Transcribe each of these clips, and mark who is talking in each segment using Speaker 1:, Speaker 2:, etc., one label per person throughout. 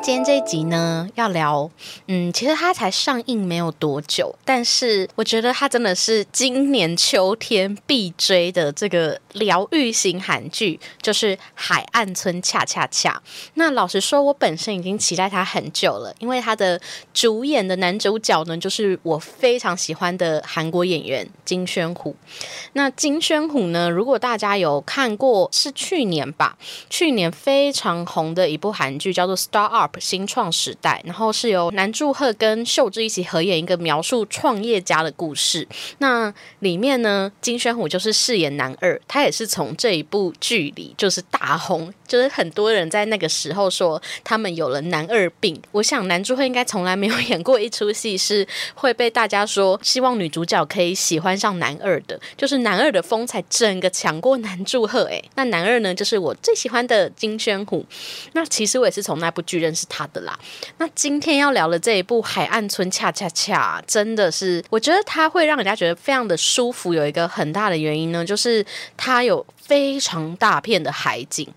Speaker 1: 今天这一集呢，要聊，嗯，其实它才上映没有多久，但是我觉得它真的是今年秋天必追的这个疗愈型韩剧，就是《海岸村恰恰恰》。那老实说，我本身已经期待它很久了，因为它的主演的男主角呢，就是我非常喜欢的韩国演员金宣虎。那金宣虎呢，如果大家有看过，是去年吧，去年非常红的一部韩剧，叫做《Star Up》。新创时代，然后是由南柱赫跟秀智一起合演一个描述创业家的故事。那里面呢，金宣虎就是饰演男二，他也是从这一部剧里就是大红，就是很多人在那个时候说他们有了男二病。我想南柱赫应该从来没有演过一出戏是会被大家说希望女主角可以喜欢上男二的，就是男二的风采整个抢过男柱赫。哎，那男二呢，就是我最喜欢的金宣虎。那其实我也是从那部剧认识。他的啦，那今天要聊的这一部《海岸村恰恰恰》，真的是我觉得它会让人家觉得非常的舒服。有一个很大的原因呢，就是它有非常大片的海景。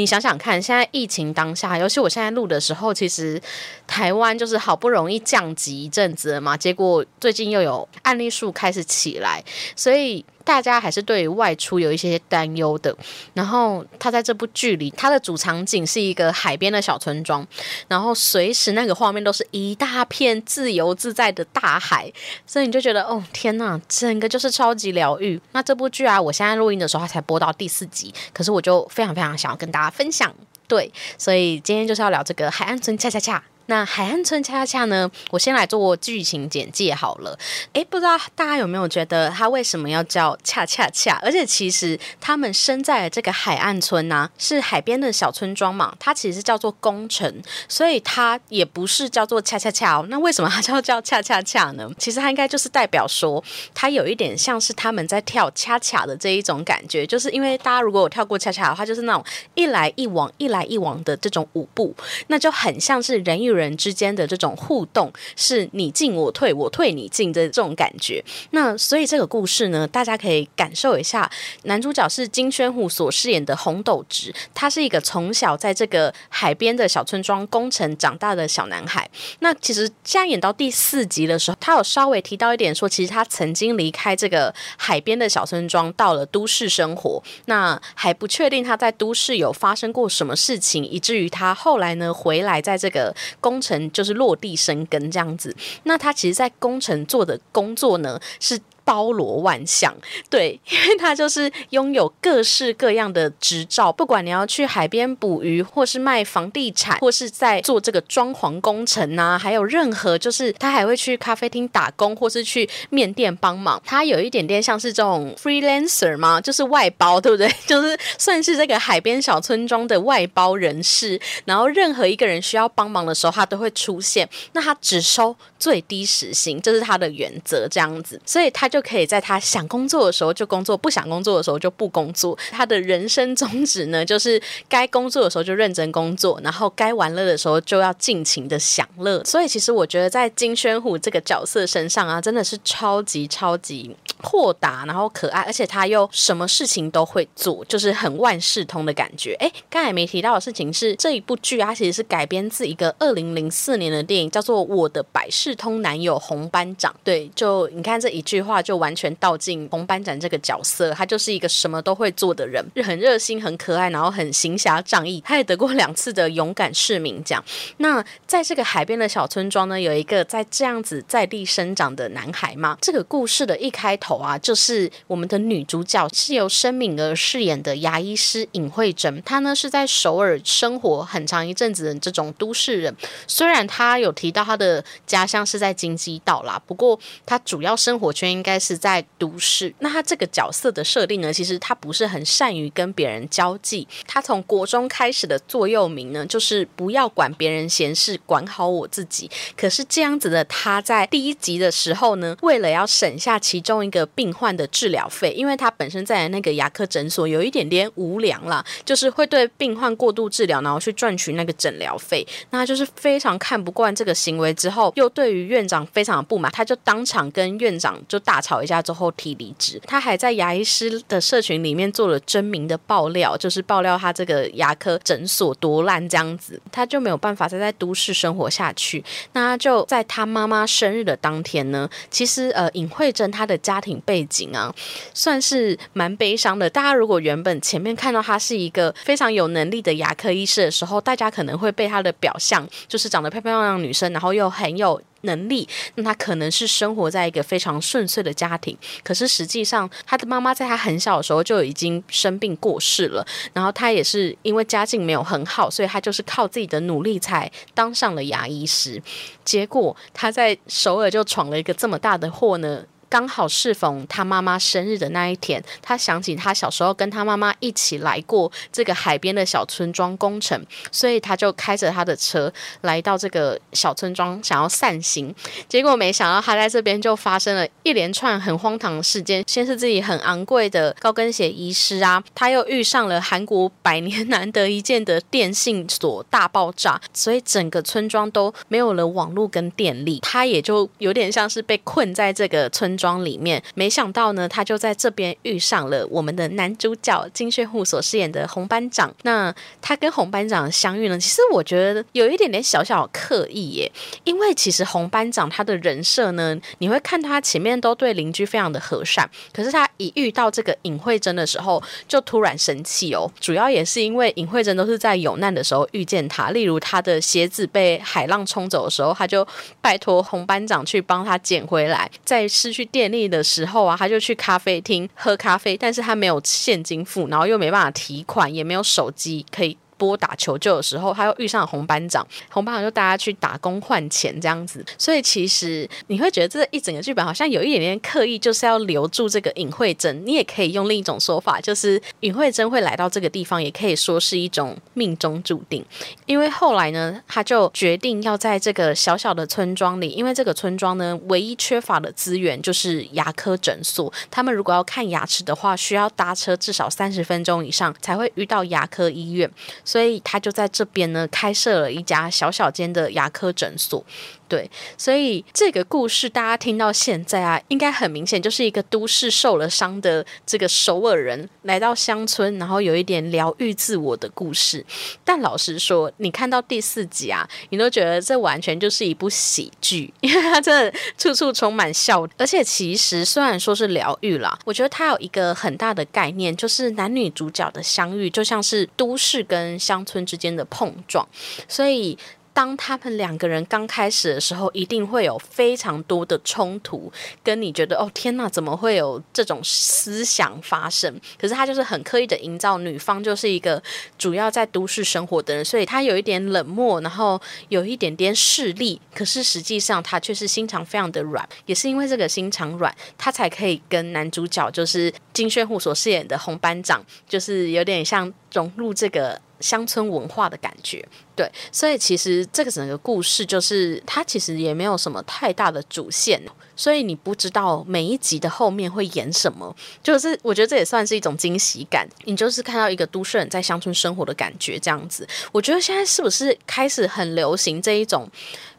Speaker 1: 你想想看，现在疫情当下，尤其我现在录的时候，其实台湾就是好不容易降级一阵子了嘛，结果最近又有案例数开始起来，所以。大家还是对于外出有一些担忧的。然后他在这部剧里，他的主场景是一个海边的小村庄，然后随时那个画面都是一大片自由自在的大海，所以你就觉得哦天呐，整个就是超级疗愈。那这部剧啊，我现在录音的时候才播到第四集，可是我就非常非常想要跟大家分享。对，所以今天就是要聊这个海岸村恰恰恰。那海岸村恰恰呢？我先来做剧情简介好了。诶，不知道大家有没有觉得它为什么要叫恰恰恰？而且其实他们身在的这个海岸村呢，是海边的小村庄嘛，它其实叫做工程，所以它也不是叫做恰恰恰哦。那为什么它叫叫恰恰恰呢？其实它应该就是代表说，它有一点像是他们在跳恰恰的这一种感觉，就是因为大家如果有跳过恰恰的话，就是那种一来一往、一来一往的这种舞步，那就很像是人与人。人之间的这种互动是你进我退，我退你进的这种感觉。那所以这个故事呢，大家可以感受一下。男主角是金宣虎所饰演的红斗直，他是一个从小在这个海边的小村庄工程长大的小男孩。那其实现在演到第四集的时候，他有稍微提到一点，说其实他曾经离开这个海边的小村庄，到了都市生活。那还不确定他在都市有发生过什么事情，以至于他后来呢回来在这个工。程就是落地生根这样子，那他其实，在工程做的工作呢是。包罗万象，对，因为他就是拥有各式各样的执照，不管你要去海边捕鱼，或是卖房地产，或是在做这个装潢工程啊，还有任何就是他还会去咖啡厅打工，或是去面店帮忙。他有一点点像是这种 freelancer 吗？就是外包，对不对？就是算是这个海边小村庄的外包人士。然后任何一个人需要帮忙的时候，他都会出现。那他只收最低时薪，这是他的原则，这样子。所以他就。就可以在他想工作的时候就工作，不想工作的时候就不工作。他的人生宗旨呢，就是该工作的时候就认真工作，然后该玩乐的时候就要尽情的享乐。所以，其实我觉得在金宣虎这个角色身上啊，真的是超级超级豁达，然后可爱，而且他又什么事情都会做，就是很万事通的感觉。哎，刚才没提到的事情是，这一部剧它其实是改编自一个二零零四年的电影，叫做《我的百事通男友红班长》。对，就你看这一句话就。就完全倒进红班长这个角色，他就是一个什么都会做的人，很热心、很可爱，然后很行侠仗义。他也得过两次的勇敢市民奖。那在这个海边的小村庄呢，有一个在这样子在地生长的男孩嘛。这个故事的一开头啊，就是我们的女主角是由申敏儿饰演的牙医师尹慧珍。她呢是在首尔生活很长一阵子的这种都市人。虽然她有提到她的家乡是在京畿道啦，不过她主要生活圈应该。是在都市，那他这个角色的设定呢？其实他不是很善于跟别人交际。他从国中开始的座右铭呢，就是不要管别人闲事，管好我自己。可是这样子的他在第一集的时候呢，为了要省下其中一个病患的治疗费，因为他本身在那个牙科诊所有一点点无良啦，就是会对病患过度治疗，然后去赚取那个诊疗费。那他就是非常看不惯这个行为，之后又对于院长非常的不满，他就当场跟院长就大。吵一架之后提离职。他还在牙医师的社群里面做了真名的爆料，就是爆料他这个牙科诊所多烂这样子，他就没有办法再在都市生活下去。那就在他妈妈生日的当天呢，其实呃尹慧珍她的家庭背景啊，算是蛮悲伤的。大家如果原本前面看到她是一个非常有能力的牙科医师的时候，大家可能会被她的表象，就是长得漂漂亮亮女生，然后又很有。能力，那他可能是生活在一个非常顺遂的家庭，可是实际上他的妈妈在他很小的时候就已经生病过世了，然后他也是因为家境没有很好，所以他就是靠自己的努力才当上了牙医师，结果他在首尔就闯了一个这么大的祸呢。刚好适逢他妈妈生日的那一天，他想起他小时候跟他妈妈一起来过这个海边的小村庄工程，所以他就开着他的车来到这个小村庄，想要散心。结果没想到他在这边就发生了一连串很荒唐的事件。先是自己很昂贵的高跟鞋遗失啊，他又遇上了韩国百年难得一见的电信所大爆炸，所以整个村庄都没有了网络跟电力，他也就有点像是被困在这个村。庄里面，没想到呢，他就在这边遇上了我们的男主角金炫户所饰演的红班长。那他跟红班长相遇呢，其实我觉得有一点点小小刻意耶，因为其实红班长他的人设呢，你会看他前面都对邻居非常的和善，可是他一遇到这个尹慧珍的时候，就突然生气哦。主要也是因为尹慧珍都是在有难的时候遇见他，例如他的鞋子被海浪冲走的时候，他就拜托红班长去帮他捡回来，在失去。电力的时候啊，他就去咖啡厅喝咖啡，但是他没有现金付，然后又没办法提款，也没有手机可以。拨打求救的时候，他又遇上红班长，红班长就带他去打工换钱这样子，所以其实你会觉得这一整个剧本好像有一点点刻意，就是要留住这个尹慧珍。你也可以用另一种说法，就是尹慧珍会来到这个地方，也可以说是一种命中注定。因为后来呢，他就决定要在这个小小的村庄里，因为这个村庄呢，唯一缺乏的资源就是牙科诊所。他们如果要看牙齿的话，需要搭车至少三十分钟以上才会遇到牙科医院。所以他就在这边呢，开设了一家小小间的牙科诊所。对，所以这个故事大家听到现在啊，应该很明显就是一个都市受了伤的这个首尔人来到乡村，然后有一点疗愈自我的故事。但老实说，你看到第四集啊，你都觉得这完全就是一部喜剧，因为它真的处处充满笑。而且其实虽然说是疗愈啦，我觉得它有一个很大的概念，就是男女主角的相遇就像是都市跟乡村之间的碰撞，所以。当他们两个人刚开始的时候，一定会有非常多的冲突，跟你觉得哦天哪，怎么会有这种思想发生？可是他就是很刻意的营造女方就是一个主要在都市生活的人，所以他有一点冷漠，然后有一点点势利。可是实际上他却是心肠非常的软，也是因为这个心肠软，他才可以跟男主角就是金炫户所饰演的红班长，就是有点像融入这个。乡村文化的感觉，对，所以其实这个整个故事就是它其实也没有什么太大的主线，所以你不知道每一集的后面会演什么，就是我觉得这也算是一种惊喜感。你就是看到一个都市人在乡村生活的感觉，这样子。我觉得现在是不是开始很流行这一种？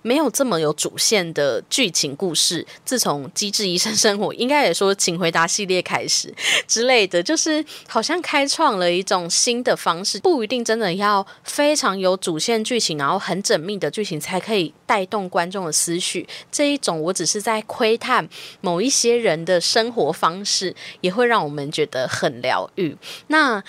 Speaker 1: 没有这么有主线的剧情故事，自从《机智医生生活》应该也说《请回答》系列开始 之类的，就是好像开创了一种新的方式，不一定真的要非常有主线剧情，然后很缜密的剧情才可以带动观众的思绪。这一种我只是在窥探某一些人的生活方式，也会让我们觉得很疗愈。那。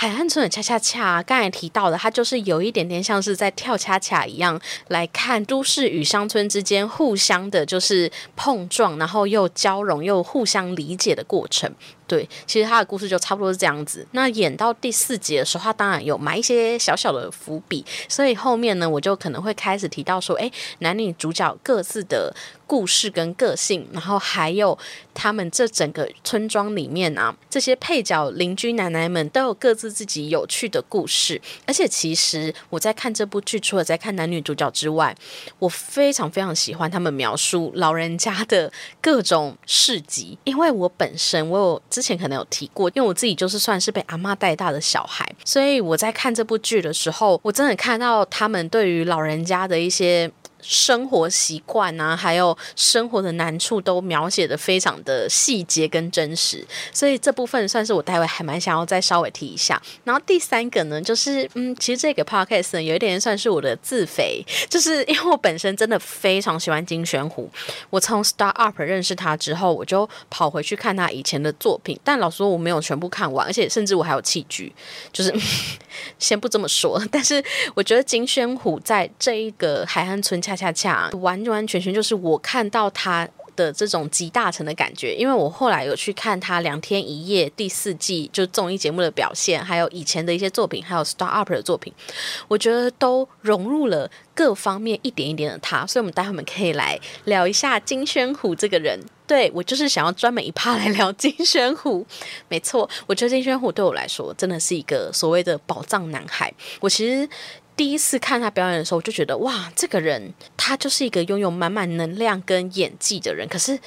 Speaker 1: 海岸村的恰恰恰，刚才提到的，它就是有一点点像是在跳恰恰一样，来看都市与乡村之间互相的，就是碰撞，然后又交融，又互相理解的过程。对，其实他的故事就差不多是这样子。那演到第四集的时候，他当然有埋一些小小的伏笔，所以后面呢，我就可能会开始提到说，哎，男女主角各自的故事跟个性，然后还有他们这整个村庄里面啊，这些配角邻居奶奶们都有各自自己有趣的故事。而且，其实我在看这部剧，除了在看男女主角之外，我非常非常喜欢他们描述老人家的各种事迹，因为我本身我有。之前可能有提过，因为我自己就是算是被阿妈带大的小孩，所以我在看这部剧的时候，我真的看到他们对于老人家的一些。生活习惯啊，还有生活的难处都描写的非常的细节跟真实，所以这部分算是我待会还蛮想要再稍微提一下。然后第三个呢，就是嗯，其实这个 podcast 有一点算是我的自肥，就是因为我本身真的非常喜欢金宣虎，我从 Star Up 认识他之后，我就跑回去看他以前的作品，但老实说我没有全部看完，而且甚至我还有弃剧，就是 先不这么说，但是我觉得金宣虎在这一个海岸村恰恰恰完完全全就是我看到他。的这种集大成的感觉，因为我后来有去看他两天一夜第四季就综艺节目的表现，还有以前的一些作品，还有 Star Up 的作品，我觉得都融入了各方面一点一点的他，所以我们待会我们可以来聊一下金宣虎这个人。对我就是想要专门一趴来聊金宣虎，没错，我觉得金宣虎对我来说真的是一个所谓的宝藏男孩。我其实。第一次看他表演的时候，我就觉得哇，这个人他就是一个拥有满满能量跟演技的人，可是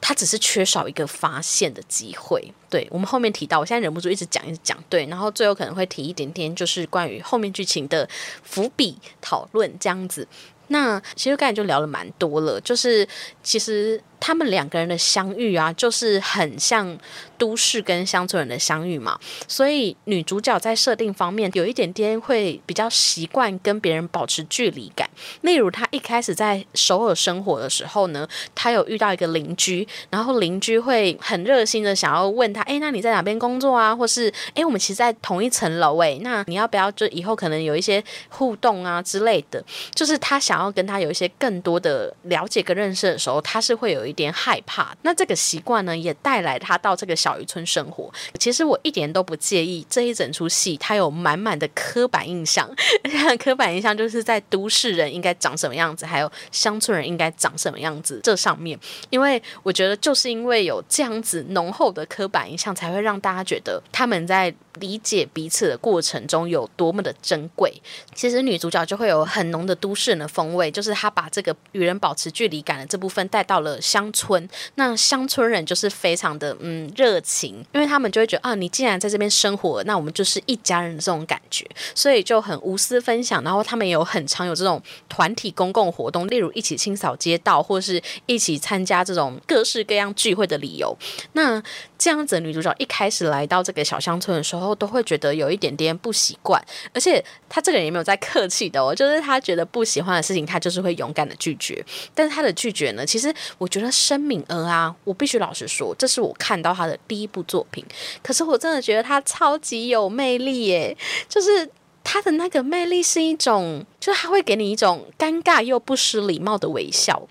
Speaker 1: 他只是缺少一个发现的机会。对我们后面提到，我现在忍不住一直讲一直讲，对，然后最后可能会提一点点，就是关于后面剧情的伏笔讨论这样子。那其实刚才就聊了蛮多了，就是其实他们两个人的相遇啊，就是很像。都市跟乡村人的相遇嘛，所以女主角在设定方面有一点点会比较习惯跟别人保持距离感。例如，她一开始在首尔生活的时候呢，她有遇到一个邻居，然后邻居会很热心的想要问她：“哎，那你在哪边工作啊？或是哎，我们其实在同一层楼哎，那你要不要就以后可能有一些互动啊之类的？”就是她想要跟他有一些更多的了解跟认识的时候，她是会有一点害怕。那这个习惯呢，也带来他到这个。小渔村生活，其实我一点都不介意这一整出戏，它有满满的刻板印象。刻板印象就是在都市人应该长什么样子，还有乡村人应该长什么样子这上面。因为我觉得，就是因为有这样子浓厚的刻板印象，才会让大家觉得他们在。理解彼此的过程中有多么的珍贵，其实女主角就会有很浓的都市人的风味，就是她把这个与人保持距离感的这部分带到了乡村。那乡村人就是非常的嗯热情，因为他们就会觉得啊，你既然在这边生活，那我们就是一家人的这种感觉，所以就很无私分享。然后他们也有很常有这种团体公共活动，例如一起清扫街道，或是一起参加这种各式各样聚会的理由。那这样子女主角一开始来到这个小乡村的时候，都会觉得有一点点不习惯，而且他这个人也没有在客气的哦，就是他觉得不喜欢的事情，他就是会勇敢的拒绝。但是他的拒绝呢，其实我觉得申敏儿啊，我必须老实说，这是我看到他的第一部作品，可是我真的觉得他超级有魅力耶，就是他的那个魅力是一种，就是他会给你一种尴尬又不失礼貌的微笑。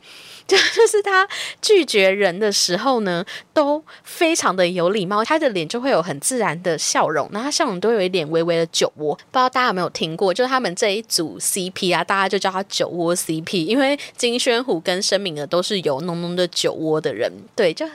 Speaker 1: 就 就是他拒绝人的时候呢，都非常的有礼貌，他的脸就会有很自然的笑容，那他笑容都有一点微微的酒窝。不知道大家有没有听过，就是他们这一组 CP 啊，大家就叫他酒窝 CP，因为金宣虎跟申敏儿都是有浓浓的酒窝的人，对，就。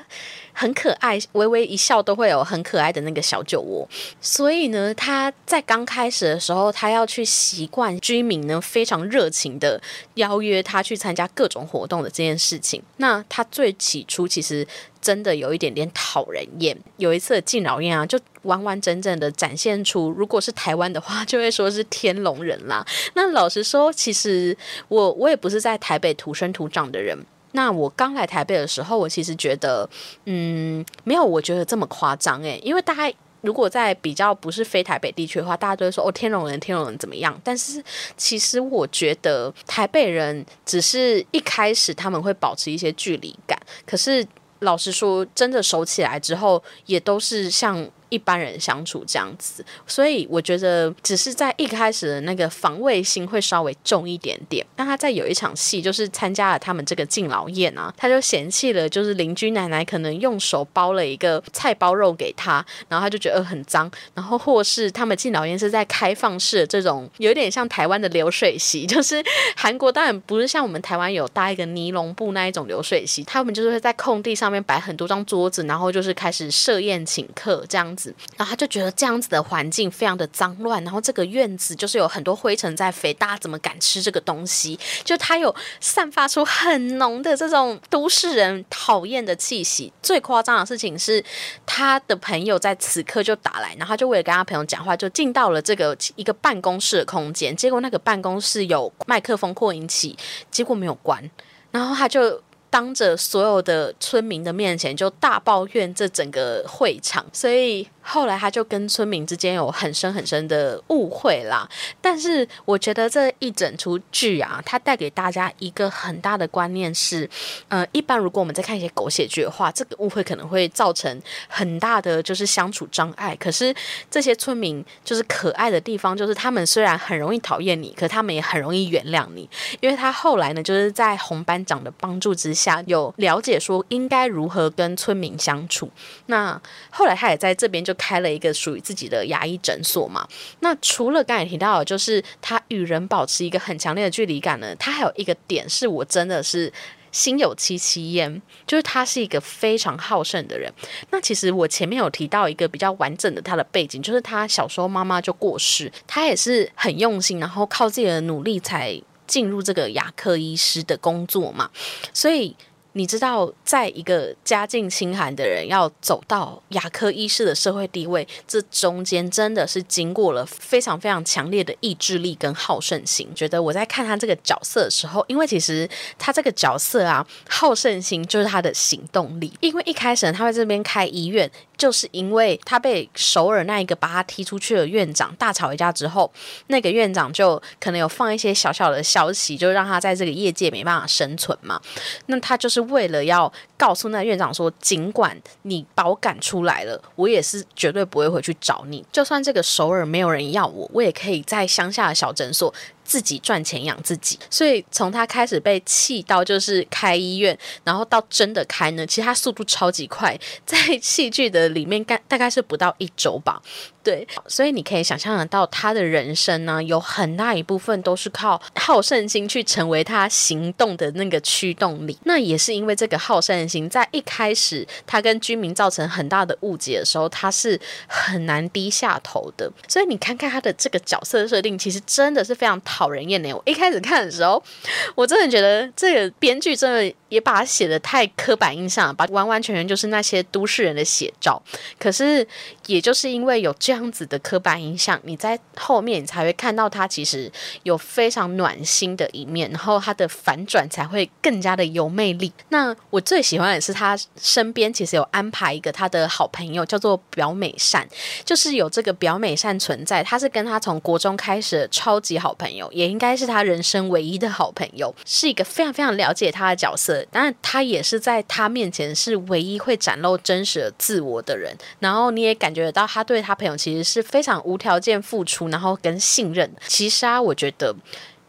Speaker 1: 很可爱，微微一笑都会有很可爱的那个小酒窝。所以呢，他在刚开始的时候，他要去习惯居民呢非常热情的邀约他去参加各种活动的这件事情。那他最起初其实真的有一点点讨人厌。有一次敬老院啊，就完完整整的展现出，如果是台湾的话，就会说是天龙人啦。那老实说，其实我我也不是在台北土生土长的人。那我刚来台北的时候，我其实觉得，嗯，没有我觉得这么夸张诶，因为大家如果在比较不是非台北地区的话，大家都会说哦，天龙人，天龙人怎么样？但是其实我觉得台北人只是一开始他们会保持一些距离感，可是老实说，真的熟起来之后，也都是像。一般人相处这样子，所以我觉得只是在一开始的那个防卫心会稍微重一点点。那他在有一场戏，就是参加了他们这个敬老宴啊，他就嫌弃了，就是邻居奶奶可能用手包了一个菜包肉给他，然后他就觉得很脏。然后或是他们敬老宴是在开放式的这种，有点像台湾的流水席，就是韩国当然不是像我们台湾有搭一个尼龙布那一种流水席，他们就是会在空地上面摆很多张桌子，然后就是开始设宴请客这样。子，然后他就觉得这样子的环境非常的脏乱，然后这个院子就是有很多灰尘在飞，大家怎么敢吃这个东西？就他有散发出很浓的这种都市人讨厌的气息。最夸张的事情是，他的朋友在此刻就打来，然后他就为了跟他朋友讲话，就进到了这个一个办公室的空间，结果那个办公室有麦克风扩音器，结果没有关，然后他就。当着所有的村民的面前，就大抱怨这整个会场，所以。后来他就跟村民之间有很深很深的误会啦。但是我觉得这一整出剧啊，它带给大家一个很大的观念是，呃，一般如果我们在看一些狗血剧的话，这个误会可能会造成很大的就是相处障碍。可是这些村民就是可爱的地方，就是他们虽然很容易讨厌你，可他们也很容易原谅你，因为他后来呢，就是在红班长的帮助之下，有了解说应该如何跟村民相处。那后来他也在这边就。开了一个属于自己的牙医诊所嘛？那除了刚才提到，就是他与人保持一个很强烈的距离感呢，他还有一个点是我真的是心有戚戚焉，就是他是一个非常好胜的人。那其实我前面有提到一个比较完整的他的背景，就是他小时候妈妈就过世，他也是很用心，然后靠自己的努力才进入这个牙科医师的工作嘛，所以。你知道，在一个家境清寒的人要走到牙科医师的社会地位，这中间真的是经过了非常非常强烈的意志力跟好胜心。觉得我在看他这个角色的时候，因为其实他这个角色啊，好胜心就是他的行动力。因为一开始他在这边开医院。就是因为他被首尔那一个把他踢出去的院长大吵一架之后，那个院长就可能有放一些小小的消息，就让他在这个业界没办法生存嘛。那他就是为了要告诉那院长说，尽管你把我赶出来了，我也是绝对不会回去找你。就算这个首尔没有人要我，我也可以在乡下的小诊所。自己赚钱养自己，所以从他开始被气到就是开医院，然后到真的开呢，其实他速度超级快，在戏剧的里面干大概是不到一周吧。对，所以你可以想象得到，他的人生呢，有很大一部分都是靠好胜心去成为他行动的那个驱动力。那也是因为这个好胜心，在一开始他跟居民造成很大的误解的时候，他是很难低下头的。所以你看看他的这个角色设定，其实真的是非常讨人厌的。我一开始看的时候，我真的觉得这个编剧真的也把他写的太刻板印象，把完完全全就是那些都市人的写照。可是也就是因为有。这样子的刻板印象，你在后面你才会看到他其实有非常暖心的一面，然后他的反转才会更加的有魅力。那我最喜欢的是他身边其实有安排一个他的好朋友，叫做表美善，就是有这个表美善存在，他是跟他从国中开始的超级好朋友，也应该是他人生唯一的好朋友，是一个非常非常了解他的角色，但他也是在他面前是唯一会展露真实的自我的人，然后你也感觉得到他对他朋友。其实是非常无条件付出，然后跟信任。其实啊，我觉得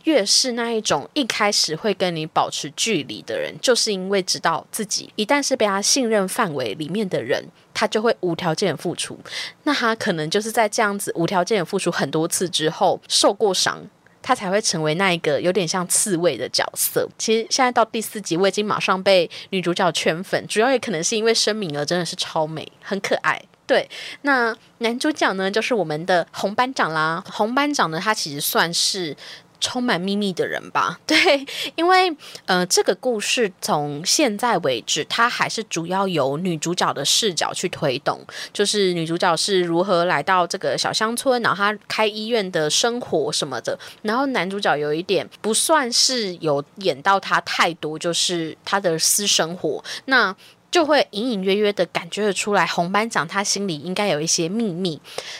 Speaker 1: 越是那一种一开始会跟你保持距离的人，就是因为知道自己一旦是被他信任范围里面的人，他就会无条件付出。那他可能就是在这样子无条件的付出很多次之后，受过伤，他才会成为那一个有点像刺猬的角色。其实现在到第四集，我已经马上被女主角圈粉，主要也可能是因为申敏儿真的是超美，很可爱。对，那男主角呢，就是我们的红班长啦。红班长呢，他其实算是充满秘密的人吧？对，因为呃，这个故事从现在为止，它还是主要由女主角的视角去推动，就是女主角是如何来到这个小乡村，然后她开医院的生活什么的。然后男主角有一点不算是有演到他太多，就是他的私生活。那就会隐隐约约的感觉得出来，红班长他心里应该有一些秘密。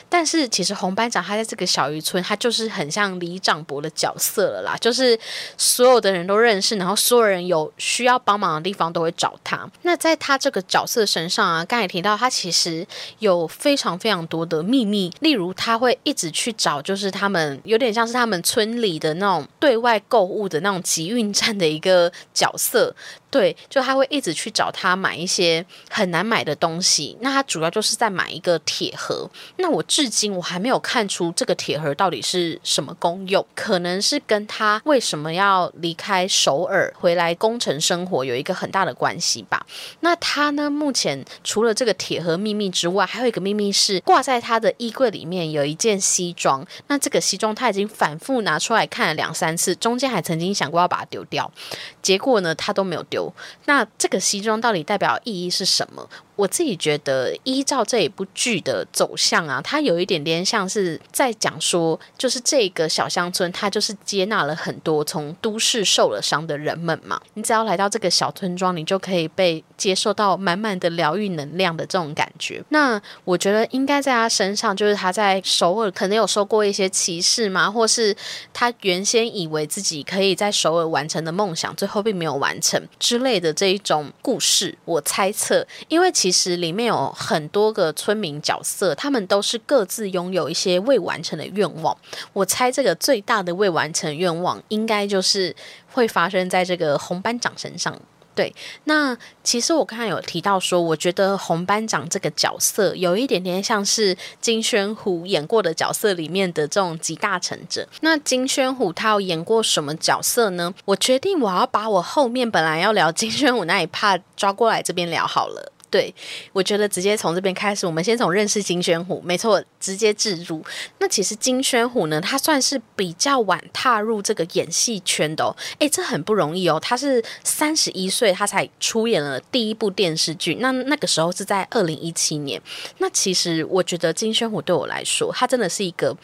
Speaker 1: 但是其实红班长他在这个小渔村，他就是很像李长博的角色了啦，就是所有的人都认识，然后所有人有需要帮忙的地方都会找他。那在他这个角色身上啊，刚才提到他其实有非常非常多的秘密，例如他会一直去找，就是他们有点像是他们村里的那种对外购物的那种集运站的一个角色。对，就他会一直去找他买一些很难买的东西。那他主要就是在买一个铁盒。那我至今我还没有看出这个铁盒到底是什么功用，可能是跟他为什么要离开首尔回来工程生活有一个很大的关系吧。那他呢，目前除了这个铁盒秘密之外，还有一个秘密是挂在他的衣柜里面有一件西装。那这个西装他已经反复拿出来看了两三次，中间还曾经想过要把它丢掉，结果呢，他都没有丢。那这个西装到底代表意义是什么？我自己觉得，依照这一部剧的走向啊，它有一点点像是在讲说，就是这个小乡村，它就是接纳了很多从都市受了伤的人们嘛。你只要来到这个小村庄，你就可以被接受到满满的疗愈能量的这种感觉。那我觉得应该在他身上，就是他在首尔可能有受过一些歧视嘛，或是他原先以为自己可以在首尔完成的梦想，最后并没有完成之类的这一种故事。我猜测，因为其其实里面有很多个村民角色，他们都是各自拥有一些未完成的愿望。我猜这个最大的未完成愿望，应该就是会发生在这个红班长身上。对，那其实我刚才有提到说，我觉得红班长这个角色有一点点像是金宣虎演过的角色里面的这种集大成者。那金宣虎他有演过什么角色呢？我决定我要把我后面本来要聊金宣虎那一 part 抓过来这边聊好了。对，我觉得直接从这边开始，我们先从认识金宣虎，没错，直接置入。那其实金宣虎呢，他算是比较晚踏入这个演戏圈的哦。诶，这很不容易哦。他是三十一岁，他才出演了第一部电视剧。那那个时候是在二零一七年。那其实我觉得金宣虎对我来说，他真的是一个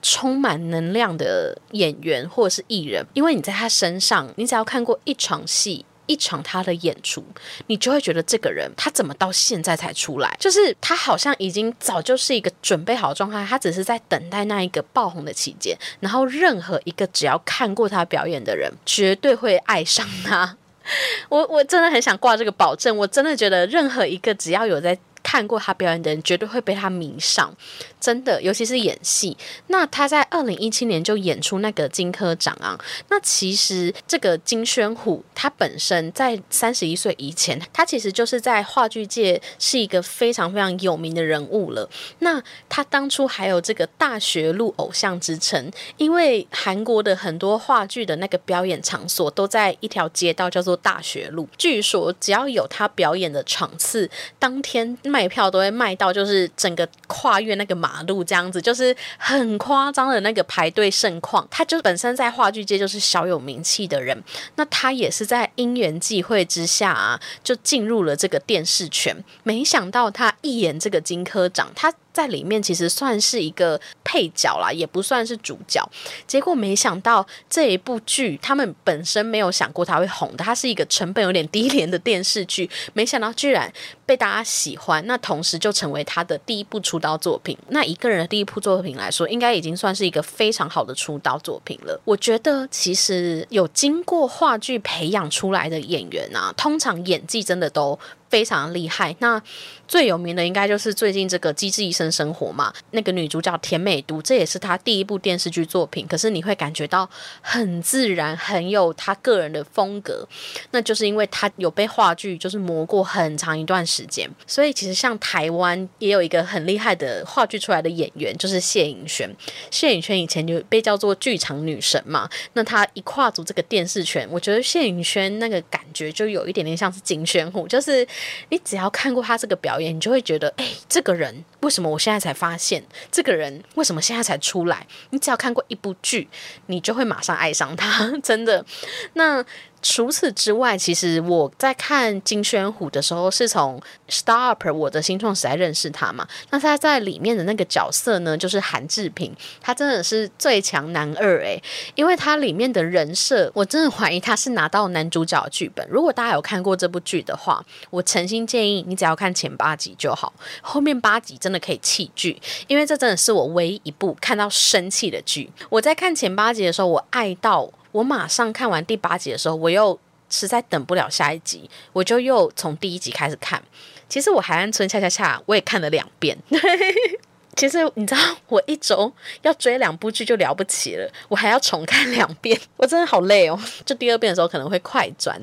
Speaker 1: 充满能量的演员或者是艺人，因为你在他身上，你只要看过一场戏。一场他的演出，你就会觉得这个人他怎么到现在才出来？就是他好像已经早就是一个准备好的状态，他只是在等待那一个爆红的期间。然后任何一个只要看过他表演的人，绝对会爱上他。我我真的很想挂这个保证，我真的觉得任何一个只要有在。看过他表演的人绝对会被他迷上，真的，尤其是演戏。那他在二零一七年就演出那个金科长啊。那其实这个金宣虎，他本身在三十一岁以前，他其实就是在话剧界是一个非常非常有名的人物了。那他当初还有这个大学路偶像之称，因为韩国的很多话剧的那个表演场所都在一条街道叫做大学路。据说只要有他表演的场次，当天卖。卖票都会卖到，就是整个跨越那个马路这样子，就是很夸张的那个排队盛况。他就本身在话剧界就是小有名气的人，那他也是在因缘际会之下啊，就进入了这个电视圈。没想到他一演这个金科长，他。在里面其实算是一个配角啦，也不算是主角。结果没想到这一部剧，他们本身没有想过他会红的，它是一个成本有点低廉的电视剧，没想到居然被大家喜欢。那同时就成为他的第一部出道作品。那一个人的第一部作品来说，应该已经算是一个非常好的出道作品了。我觉得其实有经过话剧培养出来的演员啊，通常演技真的都。非常厉害。那最有名的应该就是最近这个《机智医生生活》嘛，那个女主角田美都，这也是她第一部电视剧作品。可是你会感觉到很自然，很有她个人的风格。那就是因为她有被话剧就是磨过很长一段时间。所以其实像台湾也有一个很厉害的话剧出来的演员，就是谢颖轩。谢颖轩以前就被叫做剧场女神嘛。那她一跨足这个电视圈，我觉得谢颖轩那个感觉就有一点点像是金宣虎，就是。你只要看过他这个表演，你就会觉得，哎，这个人为什么我现在才发现？这个人为什么现在才出来？你只要看过一部剧，你就会马上爱上他，真的。那。除此之外，其实我在看金宣虎的时候，是从《Star Up》我的新创时代认识他嘛。那他在里面的那个角色呢，就是韩志平，他真的是最强男二诶，因为他里面的人设，我真的怀疑他是拿到男主角剧本。如果大家有看过这部剧的话，我诚心建议你只要看前八集就好，后面八集真的可以弃剧，因为这真的是我唯一一部看到生气的剧。我在看前八集的时候，我爱到。我马上看完第八集的时候，我又实在等不了下一集，我就又从第一集开始看。其实我海岸村恰恰恰我也看了两遍。其实你知道，我一周要追两部剧就了不起了，我还要重看两遍，我真的好累哦。就第二遍的时候可能会快转，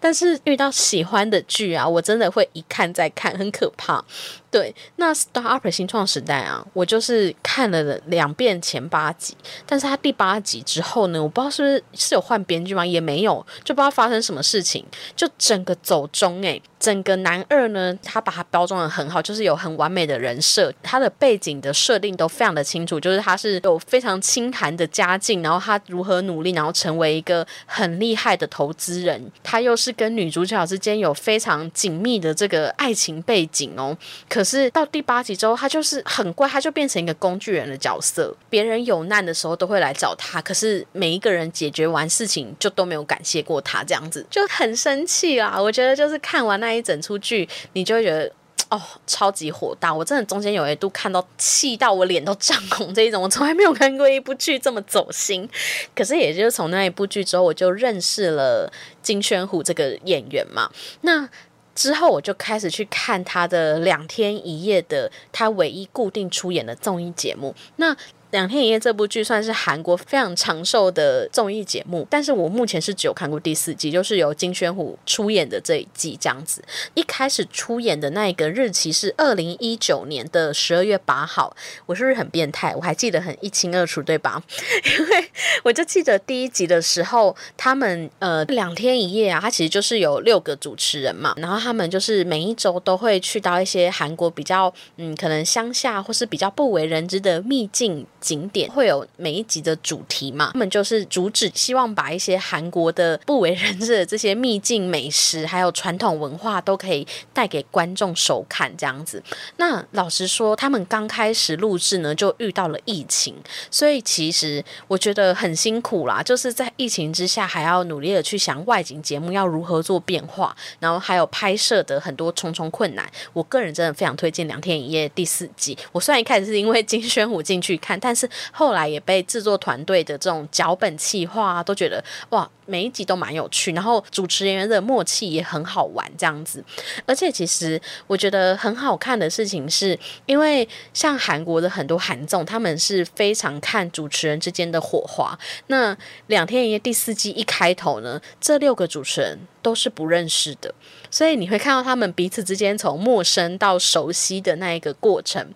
Speaker 1: 但是遇到喜欢的剧啊，我真的会一看再看，很可怕。对，那《Star Up》新创时代啊，我就是看了两遍前八集，但是它第八集之后呢，我不知道是不是是有换编剧吗？也没有，就不知道发生什么事情，就整个走中诶。整个男二呢，他把它包装的很好，就是有很完美的人设，他的背景你的设定都非常的清楚，就是他是有非常清寒的家境，然后他如何努力，然后成为一个很厉害的投资人，他又是跟女主角之间有非常紧密的这个爱情背景哦。可是到第八集之后，他就是很怪，他就变成一个工具人的角色，别人有难的时候都会来找他，可是每一个人解决完事情就都没有感谢过他，这样子就很生气啦。我觉得就是看完。那一整出剧，你就会觉得哦，超级火大！我真的中间有一度看到气到我脸都涨红这一种，我从来没有看过一部剧这么走心。可是，也就是从那一部剧之后，我就认识了金宣虎这个演员嘛。那之后，我就开始去看他的两天一夜的他唯一固定出演的综艺节目。那两天一夜这部剧算是韩国非常长寿的综艺节目，但是我目前是只有看过第四季，就是由金宣虎出演的这一季这样子。一开始出演的那一个日期是二零一九年的十二月八号，我是不是很变态？我还记得很一清二楚，对吧？因为我就记得第一集的时候，他们呃两天一夜啊，他其实就是有六个主持人嘛，然后他们就是每一周都会去到一些韩国比较嗯可能乡下或是比较不为人知的秘境。景点会有每一集的主题嘛？他们就是主旨，希望把一些韩国的不为人知的这些秘境美食，还有传统文化，都可以带给观众收看这样子。那老实说，他们刚开始录制呢，就遇到了疫情，所以其实我觉得很辛苦啦。就是在疫情之下，还要努力的去想外景节目要如何做变化，然后还有拍摄的很多重重困难。我个人真的非常推荐《两天一夜》第四季。我虽然一开始是因为金宣虎进去看，但但是后来也被制作团队的这种脚本企划啊都觉得哇，每一集都蛮有趣，然后主持人员的默契也很好玩这样子。而且其实我觉得很好看的事情是，因为像韩国的很多韩综，他们是非常看主持人之间的火花。那两天一夜第四季一开头呢，这六个主持人都是不认识的。所以你会看到他们彼此之间从陌生到熟悉的那一个过程。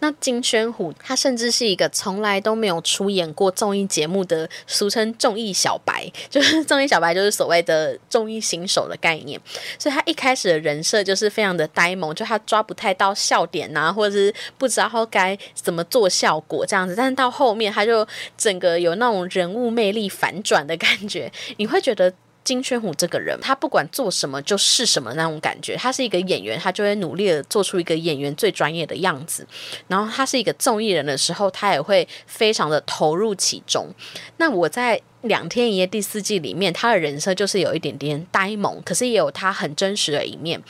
Speaker 1: 那金宣虎他甚至是一个从来都没有出演过综艺节目的，俗称综艺小白，就是综艺小白就是所谓的综艺新手的概念。所以他一开始的人设就是非常的呆萌，就他抓不太到笑点呐，或者是不知道该怎么做效果这样子。但是到后面他就整个有那种人物魅力反转的感觉，你会觉得。金宣虎这个人，他不管做什么就是什么那种感觉。他是一个演员，他就会努力的做出一个演员最专业的样子。然后他是一个综艺人的时候，他也会非常的投入其中。那我在。两天一夜第四季里面，他的人设就是有一点点呆萌，可是也有他很真实的一面。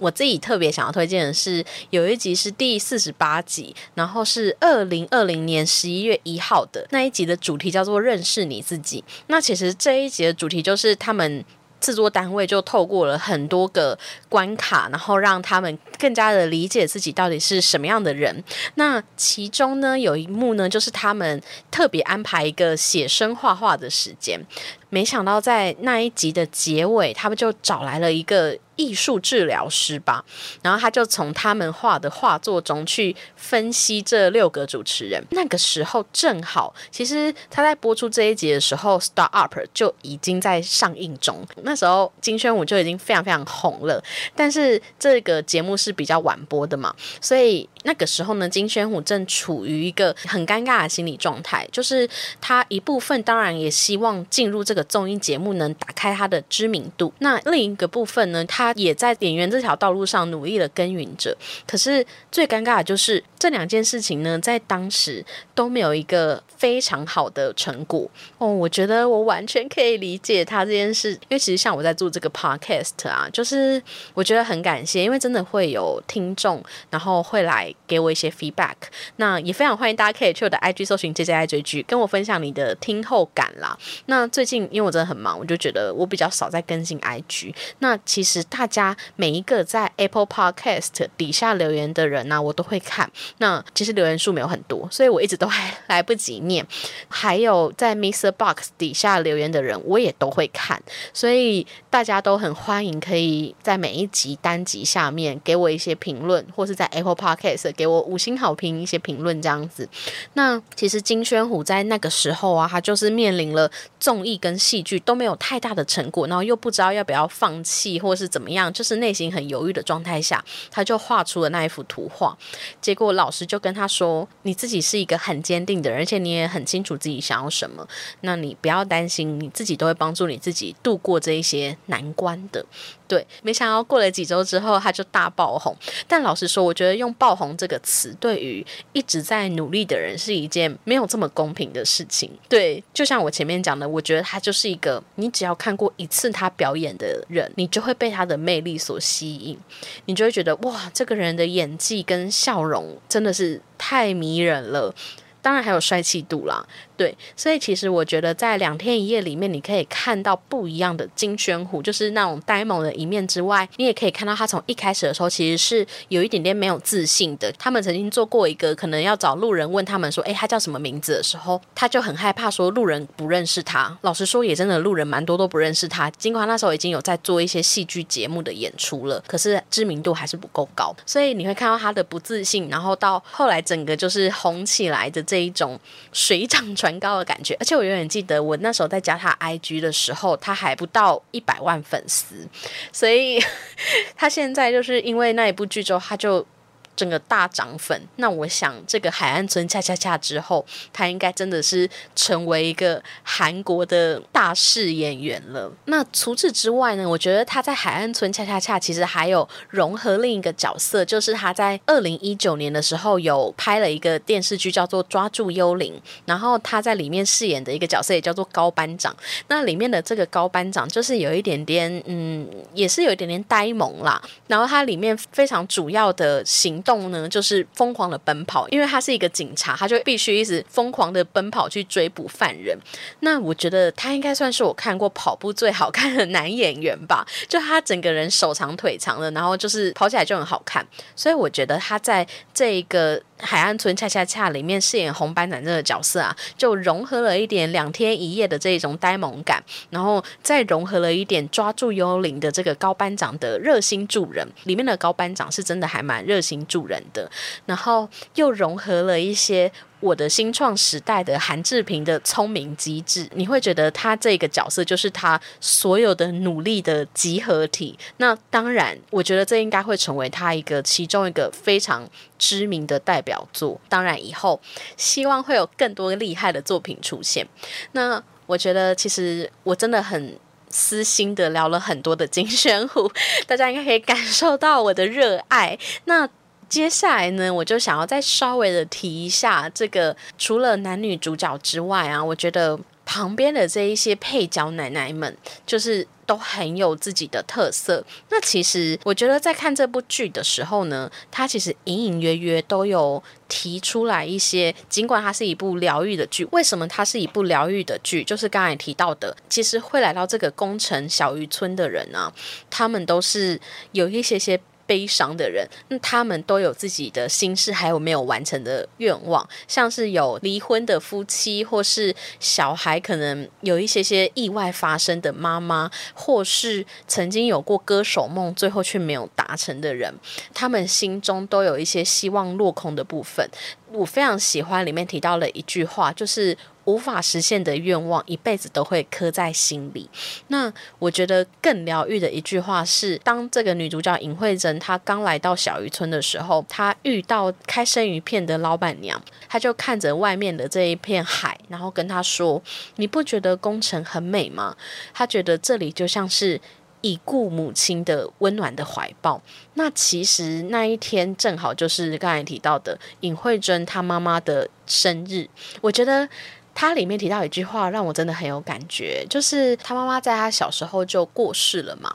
Speaker 1: 我自己特别想要推荐的是，有一集是第四十八集，然后是二零二零年十一月一号的那一集的主题叫做“认识你自己”。那其实这一集的主题就是他们。制作单位就透过了很多个关卡，然后让他们更加的理解自己到底是什么样的人。那其中呢，有一幕呢，就是他们特别安排一个写生画画的时间。没想到在那一集的结尾，他们就找来了一个艺术治疗师吧，然后他就从他们画的画作中去分析这六个主持人。那个时候正好，其实他在播出这一集的时候，《Star Up》就已经在上映中。那时候金宣武就已经非常非常红了，但是这个节目是比较晚播的嘛，所以那个时候呢，金宣武正处于一个很尴尬的心理状态，就是他一部分当然也希望进入这个。综艺节目能打开他的知名度，那另一个部分呢，他也在演员这条道路上努力的耕耘着。可是最尴尬的就是这两件事情呢，在当时都没有一个非常好的成果哦。我觉得我完全可以理解他这件事，因为其实像我在做这个 podcast 啊，就是我觉得很感谢，因为真的会有听众，然后会来给我一些 feedback。那也非常欢迎大家可以去我的 IG 搜寻 J J I 追剧，跟我分享你的听后感啦。那最近。因为我真的很忙，我就觉得我比较少在更新 IG。那其实大家每一个在 Apple Podcast 底下留言的人呢，我都会看。那其实留言数没有很多，所以我一直都还来不及念。还有在 Mr. Box 底下留言的人，我也都会看。所以大家都很欢迎，可以在每一集单集下面给我一些评论，或是在 Apple Podcast 给我五星好评一些评论这样子。那其实金宣虎在那个时候啊，他就是面临了综艺跟戏剧都没有太大的成果，然后又不知道要不要放弃，或是怎么样，就是内心很犹豫的状态下，他就画出了那一幅图画。结果老师就跟他说：“你自己是一个很坚定的人，而且你也很清楚自己想要什么，那你不要担心，你自己都会帮助你自己度过这一些难关的。”对，没想到过了几周之后，他就大爆红。但老实说，我觉得用“爆红”这个词，对于一直在努力的人，是一件没有这么公平的事情。对，就像我前面讲的，我觉得他就是一个，你只要看过一次他表演的人，你就会被他的魅力所吸引，你就会觉得哇，这个人的演技跟笑容真的是太迷人了。当然还有帅气度啦。对，所以其实我觉得在两天一夜里面，你可以看到不一样的金宣虎，就是那种呆萌的一面之外，你也可以看到他从一开始的时候其实是有一点点没有自信的。他们曾经做过一个，可能要找路人问他们说：“诶，他叫什么名字？”的时候，他就很害怕说路人不认识他。老实说，也真的路人蛮多都不认识他。尽管那时候已经有在做一些戏剧节目的演出了，可是知名度还是不够高。所以你会看到他的不自信，然后到后来整个就是红起来的这一种水涨船高的感觉，而且我永远记得我那时候在加他 IG 的时候，他还不到一百万粉丝，所以 他现在就是因为那一部剧之后，他就。整个大涨粉，那我想这个海岸村恰恰恰之后，他应该真的是成为一个韩国的大势演员了。那除此之外呢？我觉得他在海岸村恰恰恰其实还有融合另一个角色，就是他在二零一九年的时候有拍了一个电视剧叫做《抓住幽灵》，然后他在里面饰演的一个角色也叫做高班长。那里面的这个高班长就是有一点点，嗯，也是有一点点呆萌啦。然后他里面非常主要的行动动呢，就是疯狂的奔跑，因为他是一个警察，他就必须一直疯狂的奔跑去追捕犯人。那我觉得他应该算是我看过跑步最好看的男演员吧，就他整个人手长腿长的，然后就是跑起来就很好看，所以我觉得他在这一个。海岸村恰恰恰里面饰演红班长这个角色啊，就融合了一点两天一夜的这一种呆萌感，然后再融合了一点抓住幽灵的这个高班长的热心助人。里面的高班长是真的还蛮热心助人的，然后又融合了一些。我的新创时代的韩志平的聪明机智，你会觉得他这个角色就是他所有的努力的集合体。那当然，我觉得这应该会成为他一个其中一个非常知名的代表作。当然，以后希望会有更多厉害的作品出现。那我觉得，其实我真的很私心的聊了很多的金宣虎，大家应该可以感受到我的热爱。那。接下来呢，我就想要再稍微的提一下这个，除了男女主角之外啊，我觉得旁边的这一些配角奶奶们，就是都很有自己的特色。那其实我觉得在看这部剧的时候呢，它其实隐隐约约都有提出来一些，尽管它是一部疗愈的剧，为什么它是一部疗愈的剧？就是刚才提到的，其实会来到这个宫城小渔村的人啊，他们都是有一些些。悲伤的人，那他们都有自己的心事，还有没有完成的愿望，像是有离婚的夫妻，或是小孩可能有一些些意外发生的妈妈，或是曾经有过歌手梦，最后却没有达成的人，他们心中都有一些希望落空的部分。我非常喜欢里面提到了一句话，就是。无法实现的愿望，一辈子都会刻在心里。那我觉得更疗愈的一句话是：当这个女主角尹慧珍她刚来到小渔村的时候，她遇到开生鱼片的老板娘，她就看着外面的这一片海，然后跟她说：“你不觉得工程很美吗？”她觉得这里就像是已故母亲的温暖的怀抱。那其实那一天正好就是刚才提到的尹慧珍她妈妈的生日。我觉得。他里面提到一句话，让我真的很有感觉，就是他妈妈在他小时候就过世了嘛。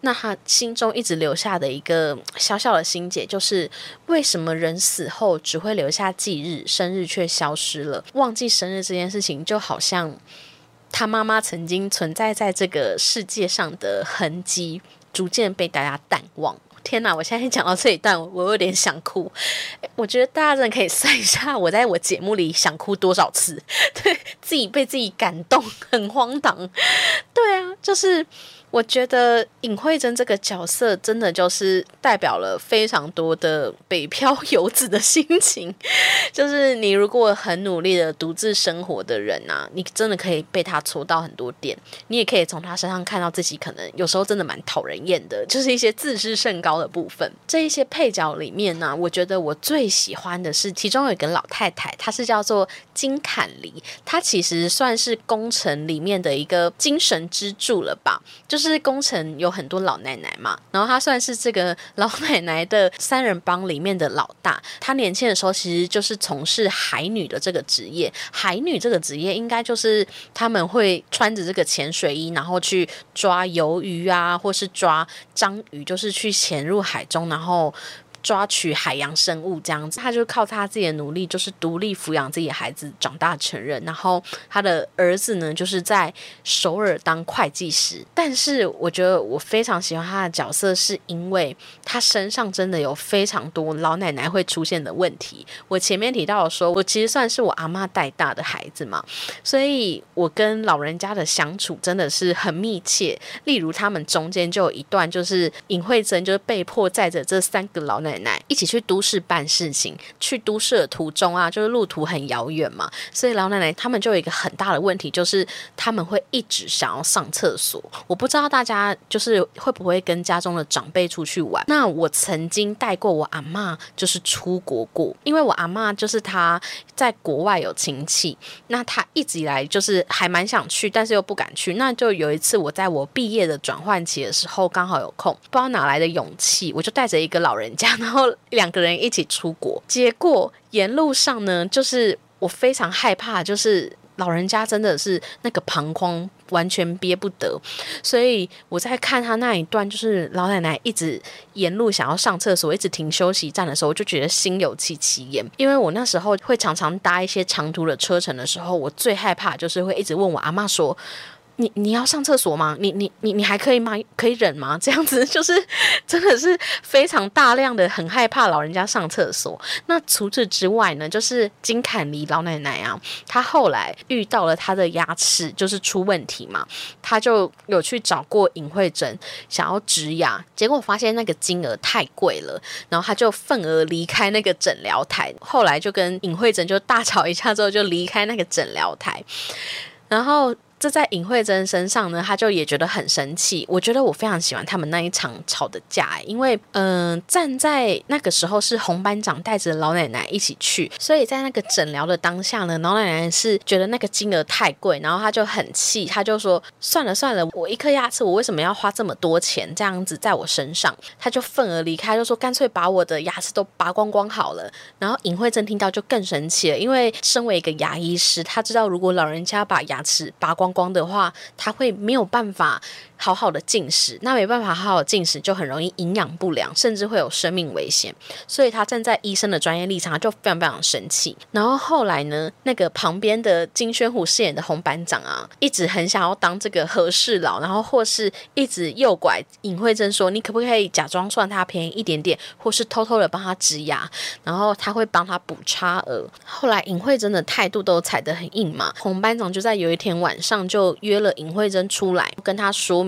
Speaker 1: 那他心中一直留下的一个小小的心结，就是为什么人死后只会留下忌日，生日却消失了？忘记生日这件事情，就好像他妈妈曾经存在在这个世界上的痕迹。逐渐被大家淡忘。天哪！我现在讲到这一段，我有点想哭。我觉得大家真的可以算一下，我在我节目里想哭多少次，对自己被自己感动，很荒唐。对啊，就是。我觉得尹慧珍这个角色真的就是代表了非常多的北漂游子的心情，就是你如果很努力的独自生活的人呐，你真的可以被他戳到很多点，你也可以从他身上看到自己可能有时候真的蛮讨人厌的，就是一些自视甚高的部分。这一些配角里面呢，我觉得我最喜欢的是其中有一个老太太，她是叫做金坎梨，她其实算是工程里面的一个精神支柱了吧，就。就是工程有很多老奶奶嘛，然后她算是这个 老奶奶的三人帮里面的老大。她年轻的时候其实就是从事海女的这个职业，海女这个职业应该就是他们会穿着这个潜水衣，然后去抓鱿鱼啊，或是抓章鱼，就是去潜入海中，然后。抓取海洋生物这样子，他就靠他自己的努力，就是独立抚养自己的孩子长大成人。然后他的儿子呢，就是在首尔当会计师。但是我觉得我非常喜欢他的角色，是因为他身上真的有非常多老奶奶会出现的问题。我前面提到说，我其实算是我阿妈带大的孩子嘛，所以我跟老人家的相处真的是很密切。例如他们中间就有一段，就是尹慧珍就是被迫载着这三个老奶。奶奶一起去都市办事情，去都市的途中啊，就是路途很遥远嘛，所以老奶奶他们就有一个很大的问题，就是他们会一直想要上厕所。我不知道大家就是会不会跟家中的长辈出去玩。那我曾经带过我阿妈，就是出国过，因为我阿妈就是她在国外有亲戚，那她一直以来就是还蛮想去，但是又不敢去。那就有一次我在我毕业的转换期的时候，刚好有空，不知道哪来的勇气，我就带着一个老人家。然后两个人一起出国，结果沿路上呢，就是我非常害怕，就是老人家真的是那个膀胱完全憋不得，所以我在看他那一段，就是老奶奶一直沿路想要上厕所，一直停休息站的时候，我就觉得心有戚戚焉，因为我那时候会常常搭一些长途的车程的时候，我最害怕就是会一直问我阿妈说。你你要上厕所吗？你你你你还可以吗？可以忍吗？这样子就是真的是非常大量的很害怕老人家上厕所。那除此之外呢，就是金坎尼老奶奶啊，她后来遇到了她的牙齿就是出问题嘛，她就有去找过尹慧珍想要植牙，结果发现那个金额太贵了，然后她就愤而离开那个诊疗台。后来就跟尹慧珍就大吵一架之后就离开那个诊疗台，然后。这在尹慧珍身上呢，他就也觉得很生气。我觉得我非常喜欢他们那一场吵的架，因为嗯，站在那个时候是红班长带着老奶奶一起去，所以在那个诊疗的当下呢，老奶奶是觉得那个金额太贵，然后他就很气，他就说算了算了，我一颗牙齿我为什么要花这么多钱这样子在我身上？他就愤而离开，就说干脆把我的牙齿都拔光光好了。然后尹慧珍听到就更生气了，因为身为一个牙医师，他知道如果老人家把牙齿拔光。光的话，他会没有办法好好的进食，那没办法好好进食，就很容易营养不良，甚至会有生命危险。所以他站在医生的专业立场，他就非常非常生气。然后后来呢，那个旁边的金宣虎饰演的红班长啊，一直很想要当这个和事佬，然后或是一直诱拐尹慧珍说，你可不可以假装算他便宜一点点，或是偷偷的帮他植牙，然后他会帮他补差额。后来尹慧珍的态度都踩得很硬嘛，红班长就在有一天晚上。就约了尹慧珍出来，跟他说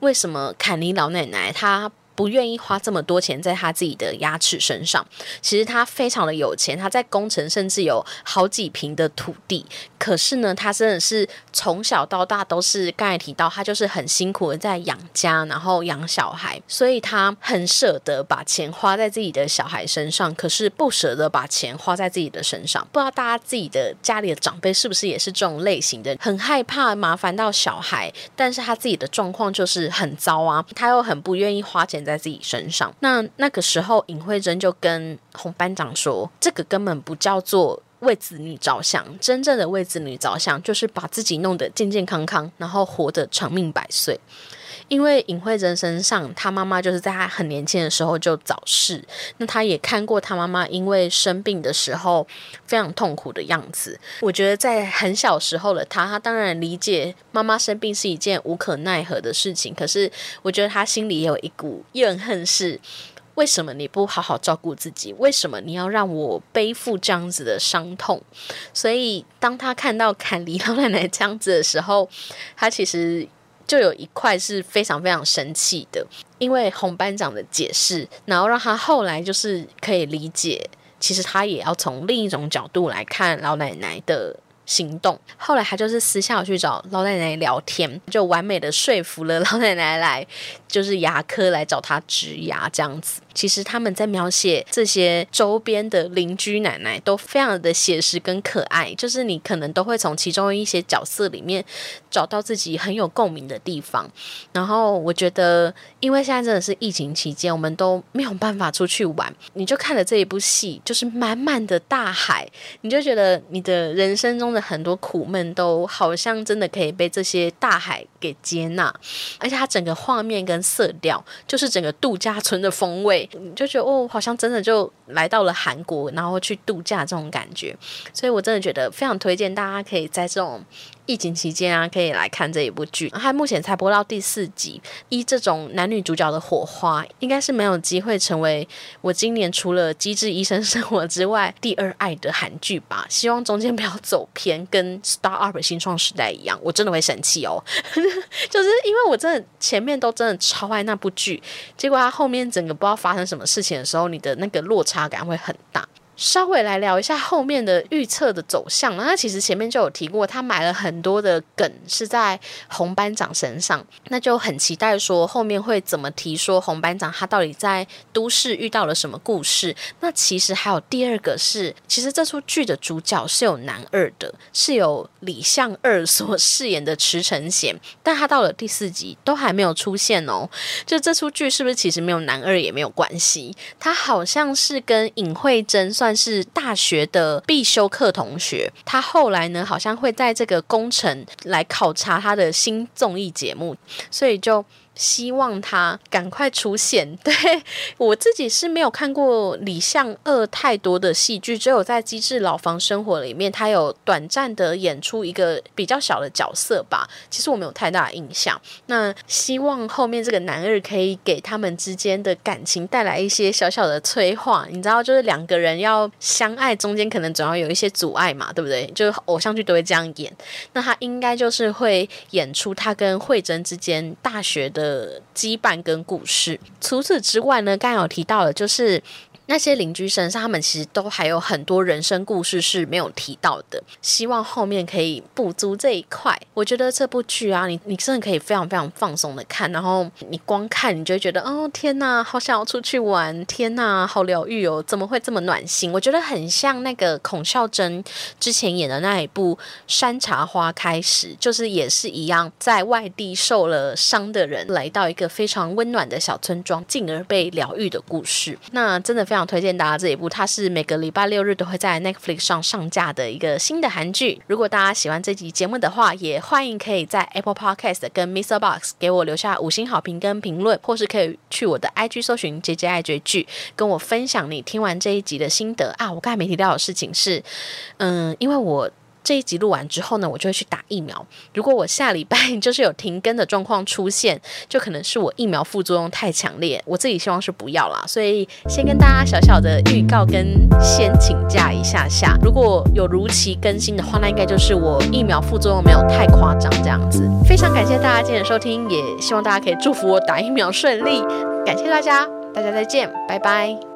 Speaker 1: 为什么坎尼老奶奶她。不愿意花这么多钱在他自己的牙齿身上。其实他非常的有钱，他在工程甚至有好几平的土地。可是呢，他真的是从小到大都是刚才提到，他就是很辛苦的在养家，然后养小孩，所以他很舍得把钱花在自己的小孩身上，可是不舍得把钱花在自己的身上。不知道大家自己的家里的长辈是不是也是这种类型的，很害怕麻烦到小孩，但是他自己的状况就是很糟啊，他又很不愿意花钱。在自己身上，那那个时候，尹慧珍就跟洪班长说：“这个根本不叫做为子女着想，真正的为子女着想，就是把自己弄得健健康康，然后活得长命百岁。”因为尹慧珍身上，她妈妈就是在她很年轻的时候就早逝，那她也看过她妈妈因为生病的时候非常痛苦的样子。我觉得在很小时候的她，她当然理解妈妈生病是一件无可奈何的事情，可是我觉得她心里也有一股怨恨是。为什么你不好好照顾自己？为什么你要让我背负这样子的伤痛？所以，当他看到 坎离老奶奶这样子的时候，他其实就有一块是非常非常生气的，因为红班长的解释，然后让他后来就是可以理解，其实他也要从另一种角度来看老奶奶的。行动。后来他就是私下去找老奶奶聊天，就完美的说服了 老奶奶来，就是牙科来找他植牙这样子。其实他们在描写这些周边的邻居奶奶都非常的写实跟可爱，就是你可能都会从其中一些角色里面找到自己很有共鸣的地方。然后我觉得，因为现在真的是疫情期间，我们都没有办法出去玩，你就看了这一部戏，就是满满的大海，你就觉得你的人生中的很多苦闷都好像真的可以被这些大海给接纳，而且它整个画面跟色调，就是整个度假村的风味。你就觉得哦，好像真的就来到了韩国，然后去度假这种感觉，所以我真的觉得非常推荐大家可以在这种。疫情期间啊，可以来看这一部剧。它目前才播到第四集，依这种男女主角的火花，应该是没有机会成为我今年除了《机智医生生活》之外第二爱的韩剧吧。希望中间不要走偏，跟《Star Up 新创时代》一样，我真的会生气哦。就是因为我真的前面都真的超爱那部剧，结果它后面整个不知道发生什么事情的时候，你的那个落差感会很大。稍微来聊一下后面的预测的走向。那其实前面就有提过，他买了很多的梗是在红班长身上，那就很期待说后面会怎么提说红班长他到底在都市遇到了什么故事。那其实还有第二个是，其实这出剧的主角是有男二的，是有李相二所饰演的池承贤，但他到了第四集都还没有出现哦。就这出剧是不是其实没有男二也没有关系？他好像是跟尹慧珍算。是大学的必修课同学，他后来呢，好像会在这个工程来考察他的新综艺节目，所以就。希望他赶快出现。对我自己是没有看过李相二太多的戏剧，只有在《机智牢房生活》里面，他有短暂的演出一个比较小的角色吧。其实我没有太大的印象。那希望后面这个男二可以给他们之间的感情带来一些小小的催化。你知道，就是两个人要相爱，中间可能总要有一些阻碍嘛，对不对？就是偶像剧都会这样演。那他应该就是会演出他跟慧珍之间大学的。的羁绊跟故事。除此之外呢，刚刚有提到的，就是。那些邻居身上，他们其实都还有很多人生故事是没有提到的。希望后面可以补足这一块。我觉得这部剧啊，你你真的可以非常非常放松的看，然后你光看你就会觉得，哦天呐，好想要出去玩！天呐，好疗愈哦！怎么会这么暖心？我觉得很像那个孔孝真之前演的那一部《山茶花开始》，就是也是一样，在外地受了伤的人来到一个非常温暖的小村庄，进而被疗愈的故事。那真的非常。推荐大家这一部，它是每个礼拜六日都会在 Netflix 上上架的一个新的韩剧。如果大家喜欢这集节目的话，也欢迎可以在 Apple Podcast 跟 Mr. Box 给我留下五星好评跟评论，或是可以去我的 IG 搜寻 JJ 爱追剧，跟我分享你听完这一集的心得啊。我刚才没提到的事情是，嗯，因为我。这一集录完之后呢，我就会去打疫苗。如果我下礼拜就是有停更的状况出现，就可能是我疫苗副作用太强烈。我自己希望是不要啦，所以先跟大家小小的预告跟先请假一下下。如果有如期更新的话，那应该就是我疫苗副作用没有太夸张这样子。非常感谢大家今天的收听，也希望大家可以祝福我打疫苗顺利。感谢大家，大家再见，拜拜。